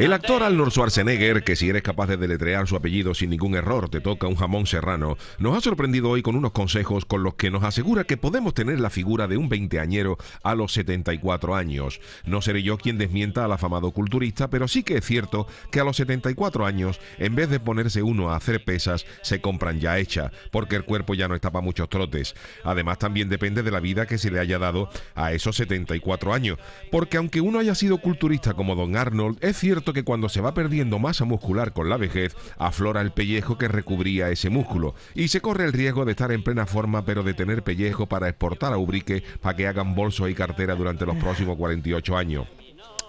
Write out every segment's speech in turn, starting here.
El actor Arnold Schwarzenegger, que si eres capaz de deletrear su apellido sin ningún error te toca un jamón serrano, nos ha sorprendido hoy con unos consejos con los que nos asegura que podemos tener la figura de un veinteañero a los 74 años. No seré yo quien desmienta al afamado culturista, pero sí que es cierto que a los 74 años, en vez de ponerse uno a hacer pesas, se compran ya hecha, porque el cuerpo ya no está para muchos trotes. Además, también depende de la vida que se le haya dado a esos 74 años, porque aunque uno haya sido culturista como don Arnold, es cierto que cuando se va perdiendo masa muscular con la vejez, aflora el pellejo que recubría ese músculo y se corre el riesgo de estar en plena forma pero de tener pellejo para exportar a Ubrique para que hagan bolso y cartera durante los próximos 48 años.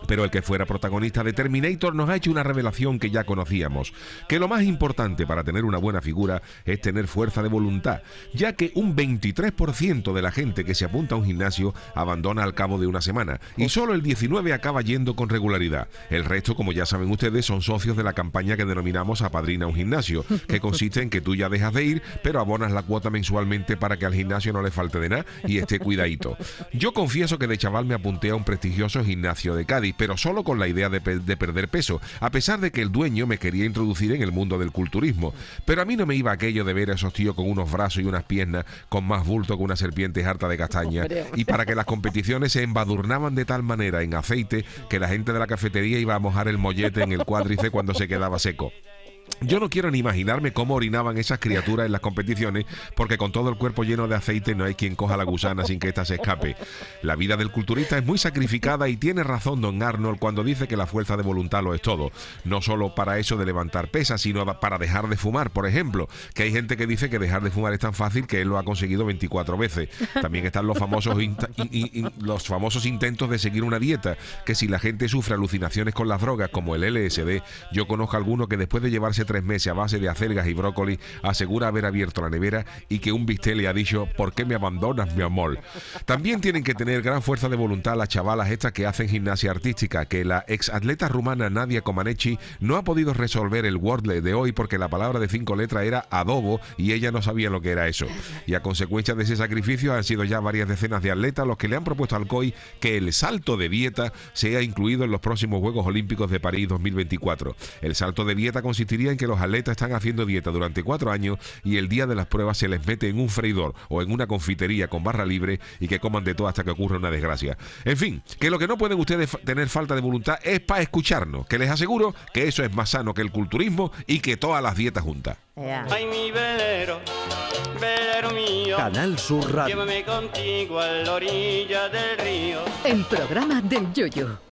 Pero el que fuera protagonista de Terminator nos ha hecho una revelación que ya conocíamos, que lo más importante para tener una buena figura es tener fuerza de voluntad, ya que un 23% de la gente que se apunta a un gimnasio abandona al cabo de una semana y solo el 19 acaba yendo con regularidad. El resto, como ya saben ustedes, son socios de la campaña que denominamos Apadrina un gimnasio, que consiste en que tú ya dejas de ir, pero abonas la cuota mensualmente para que al gimnasio no le falte de nada y esté cuidadito. Yo confieso que de chaval me apunté a un prestigioso gimnasio de Cádiz, pero solo con la idea de, perder peso, a pesar de que el dueño me quería introducir en el mundo del culturismo. Pero a mí no me iba aquello de ver a esos tíos con unos brazos y unas piernas con más bulto que una serpiente harta de castaña, y para que las competiciones se embadurnaban de tal manera en aceite que la gente de la cafetería iba a mojar el mollete en el cuádrice cuando se quedaba seco. Yo no quiero ni imaginarme cómo orinaban esas criaturas en las competiciones, porque con todo el cuerpo lleno de aceite no hay quien coja la gusana sin que ésta se escape. La vida del culturista es muy sacrificada y tiene razón don Arnold cuando dice que la fuerza de voluntad lo es todo. No solo para eso de levantar pesas, sino para dejar de fumar, por ejemplo. Que hay gente que dice que dejar de fumar es tan fácil que él lo ha conseguido 24 veces. También están los famosos, los famosos intentos de seguir una dieta, que si la gente sufre alucinaciones con las drogas, como el LSD, yo conozco a alguno que después de llevarse tres meses a base de acelgas y brócoli, asegura haber abierto la nevera y que un bistec le ha dicho, ¿por qué me abandonas, mi amor? También tienen que tener gran fuerza de voluntad las chavalas estas que hacen gimnasia artística, que la ex atleta rumana Nadia Comaneci no ha podido resolver el Wordle de hoy porque la palabra de cinco letras era adobo y ella no sabía lo que era eso. Y a consecuencia de ese sacrificio han sido ya varias decenas de atletas los que le han propuesto al COI que el salto de dieta sea incluido en los próximos Juegos Olímpicos de París 2024. El salto de dieta consistiría que los atletas están haciendo dieta durante cuatro años y el día de las pruebas se les mete en un freidor o en una confitería con barra libre y que coman de todo hasta que ocurra una desgracia. En fin, que lo que no pueden ustedes tener falta de voluntad es para escucharnos, que les aseguro que eso es más sano que el culturismo y que todas las dietas juntas. Ay, mi velero, velero mío. Canal Sur Radio. Llévame contigo a la orilla del río. El programa del Yoyo.